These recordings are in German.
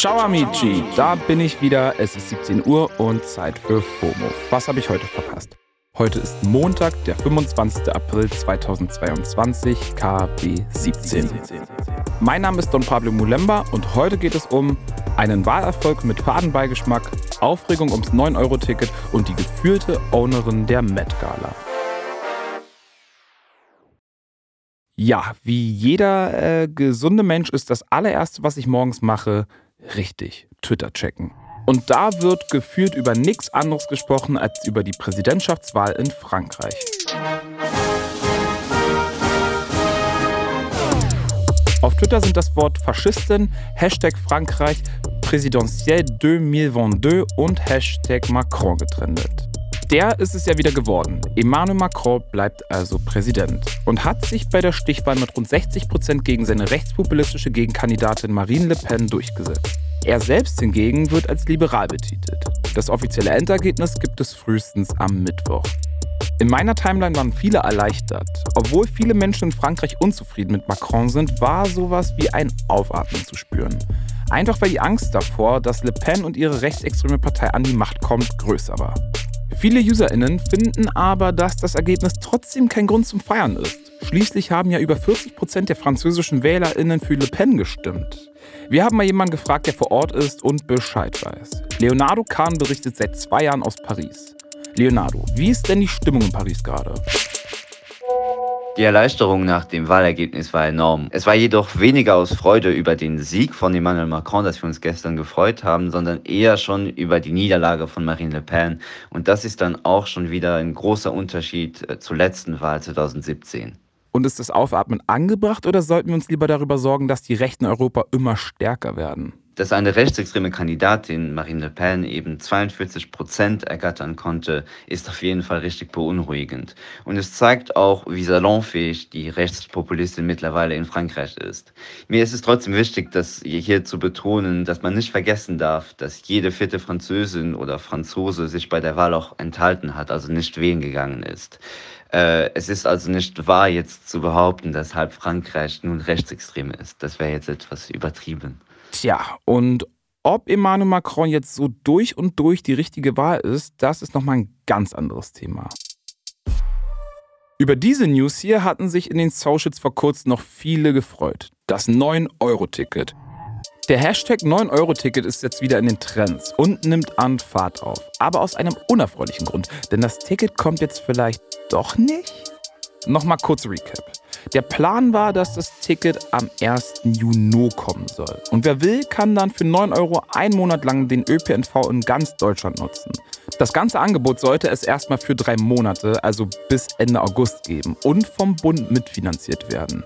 Ciao amici, da bin ich wieder. Es ist 17 Uhr und Zeit für FOMO. Was habe ich heute verpasst? Heute ist Montag, der 25. April 2022, KW 17. Mein Name ist Don Pablo Mulemba und heute geht es um einen Wahlerfolg mit Fadenbeigeschmack, Aufregung ums 9-Euro-Ticket und die gefühlte Ownerin der Met Ja, wie jeder äh, gesunde Mensch ist das allererste, was ich morgens mache, Richtig, Twitter checken. Und da wird gefühlt über nichts anderes gesprochen als über die Präsidentschaftswahl in Frankreich. Auf Twitter sind das Wort Faschistin, Hashtag Frankreich, Präsidentielle 2022 und Hashtag Macron getrennt. Der ist es ja wieder geworden. Emmanuel Macron bleibt also Präsident und hat sich bei der Stichwahl mit rund 60 Prozent gegen seine rechtspopulistische Gegenkandidatin Marine Le Pen durchgesetzt. Er selbst hingegen wird als liberal betitelt. Das offizielle Endergebnis gibt es frühestens am Mittwoch. In meiner Timeline waren viele erleichtert. Obwohl viele Menschen in Frankreich unzufrieden mit Macron sind, war sowas wie ein Aufatmen zu spüren. Einfach weil die Angst davor, dass Le Pen und ihre rechtsextreme Partei an die Macht kommt, größer war. Viele UserInnen finden aber, dass das Ergebnis trotzdem kein Grund zum Feiern ist. Schließlich haben ja über 40 Prozent der französischen WählerInnen für Le Pen gestimmt. Wir haben mal jemanden gefragt, der vor Ort ist und Bescheid weiß. Leonardo Kahn berichtet seit zwei Jahren aus Paris. Leonardo, wie ist denn die Stimmung in Paris gerade? Die Erleichterung nach dem Wahlergebnis war enorm. Es war jedoch weniger aus Freude über den Sieg von Emmanuel Macron, dass wir uns gestern gefreut haben, sondern eher schon über die Niederlage von Marine Le Pen. Und das ist dann auch schon wieder ein großer Unterschied äh, zur letzten Wahl 2017. Und ist das Aufatmen angebracht oder sollten wir uns lieber darüber sorgen, dass die Rechten Europa immer stärker werden? Dass eine rechtsextreme Kandidatin, Marine Le Pen, eben 42 Prozent ergattern konnte, ist auf jeden Fall richtig beunruhigend. Und es zeigt auch, wie salonfähig die Rechtspopulistin mittlerweile in Frankreich ist. Mir ist es trotzdem wichtig, das hier zu betonen, dass man nicht vergessen darf, dass jede vierte Französin oder Franzose sich bei der Wahl auch enthalten hat, also nicht wählen gegangen ist. Äh, es ist also nicht wahr, jetzt zu behaupten, dass halb Frankreich nun rechtsextrem ist. Das wäre jetzt etwas übertrieben. Tja, und ob Emmanuel Macron jetzt so durch und durch die richtige Wahl ist, das ist nochmal ein ganz anderes Thema. Über diese News hier hatten sich in den Socials vor kurzem noch viele gefreut. Das 9-Euro-Ticket. Der Hashtag 9-Euro-Ticket ist jetzt wieder in den Trends und nimmt an Fahrt auf. Aber aus einem unerfreulichen Grund, denn das Ticket kommt jetzt vielleicht doch nicht? Nochmal kurz Recap. Der Plan war, dass das Ticket am 1. Juni kommen soll. Und wer will, kann dann für 9 Euro einen Monat lang den ÖPNV in ganz Deutschland nutzen. Das ganze Angebot sollte es erstmal für drei Monate, also bis Ende August geben und vom Bund mitfinanziert werden.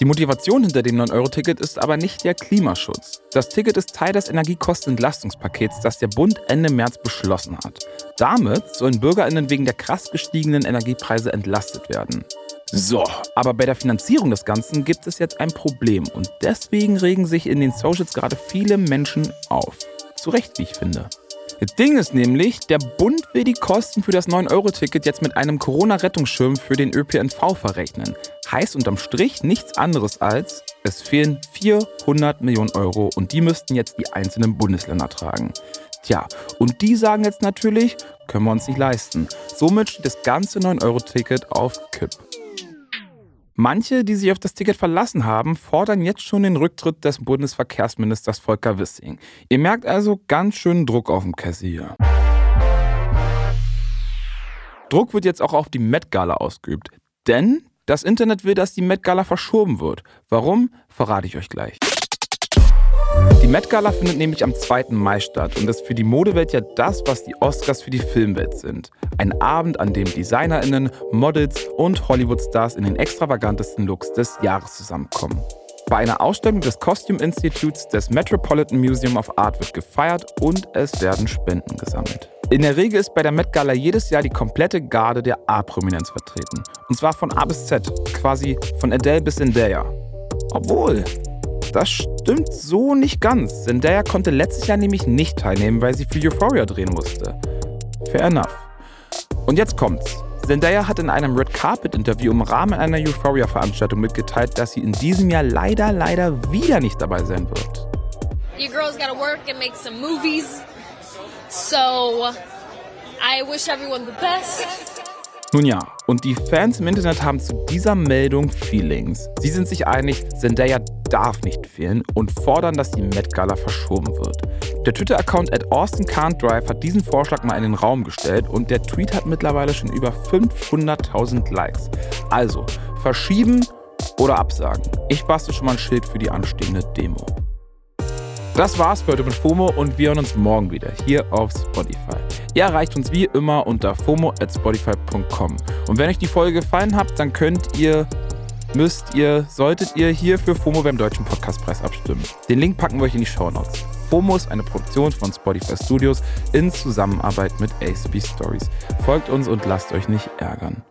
Die Motivation hinter dem 9-Euro-Ticket ist aber nicht der Klimaschutz. Das Ticket ist Teil des Energiekostenentlastungspakets, das der Bund Ende März beschlossen hat. Damit sollen BürgerInnen wegen der krass gestiegenen Energiepreise entlastet werden. So, aber bei der Finanzierung des Ganzen gibt es jetzt ein Problem und deswegen regen sich in den Socials gerade viele Menschen auf. Zu Recht, wie ich finde. Das Ding ist nämlich, der Bund will die Kosten für das 9-Euro-Ticket jetzt mit einem Corona-Rettungsschirm für den ÖPNV verrechnen. Heißt unterm Strich nichts anderes als, es fehlen 400 Millionen Euro und die müssten jetzt die einzelnen Bundesländer tragen. Tja, und die sagen jetzt natürlich, können wir uns nicht leisten. Somit steht das ganze 9-Euro-Ticket auf Kipp. Manche, die sich auf das Ticket verlassen haben, fordern jetzt schon den Rücktritt des Bundesverkehrsministers Volker Wissing. Ihr merkt also ganz schön Druck auf dem Kessel. Druck wird jetzt auch auf die Met Gala ausgeübt, denn das Internet will, dass die Met Gala verschoben wird. Warum, verrate ich euch gleich. Die Met Gala findet nämlich am 2. Mai statt und ist für die Modewelt ja das, was die Oscars für die Filmwelt sind. Ein Abend, an dem DesignerInnen, Models und Hollywood-Stars in den extravagantesten Looks des Jahres zusammenkommen. Bei einer Ausstellung des Costume Institutes des Metropolitan Museum of Art wird gefeiert und es werden Spenden gesammelt. In der Regel ist bei der Met Gala jedes Jahr die komplette Garde der A-Prominenz vertreten. Und zwar von A bis Z, quasi von Adele bis Zendaya. Obwohl, das stimmt so nicht ganz. Zendaya konnte letztes Jahr nämlich nicht teilnehmen, weil sie für Euphoria drehen musste. Fair enough. Und jetzt kommt's. Zendaya hat in einem Red Carpet Interview im Rahmen einer Euphoria-Veranstaltung mitgeteilt, dass sie in diesem Jahr leider, leider wieder nicht dabei sein wird. your girl's got to work and make some movies. So I wish everyone the best. Nun ja, und die Fans im Internet haben zu dieser Meldung Feelings. Sie sind sich einig, Zendaya darf nicht fehlen und fordern, dass die Met Gala verschoben wird. Der Twitter-Account at Austin hat diesen Vorschlag mal in den Raum gestellt und der Tweet hat mittlerweile schon über 500.000 Likes. Also, verschieben oder absagen. Ich bastel schon mal ein Schild für die anstehende Demo. Das war's für heute mit FOMO und wir hören uns morgen wieder hier auf Spotify. Ihr erreicht uns wie immer unter FOMO at Spotify.com. Und wenn euch die Folge gefallen hat, dann könnt ihr, müsst ihr, solltet ihr hier für FOMO beim Deutschen Podcastpreis abstimmen. Den Link packen wir euch in die Show Notes. FOMO ist eine Produktion von Spotify Studios in Zusammenarbeit mit ACB Stories. Folgt uns und lasst euch nicht ärgern.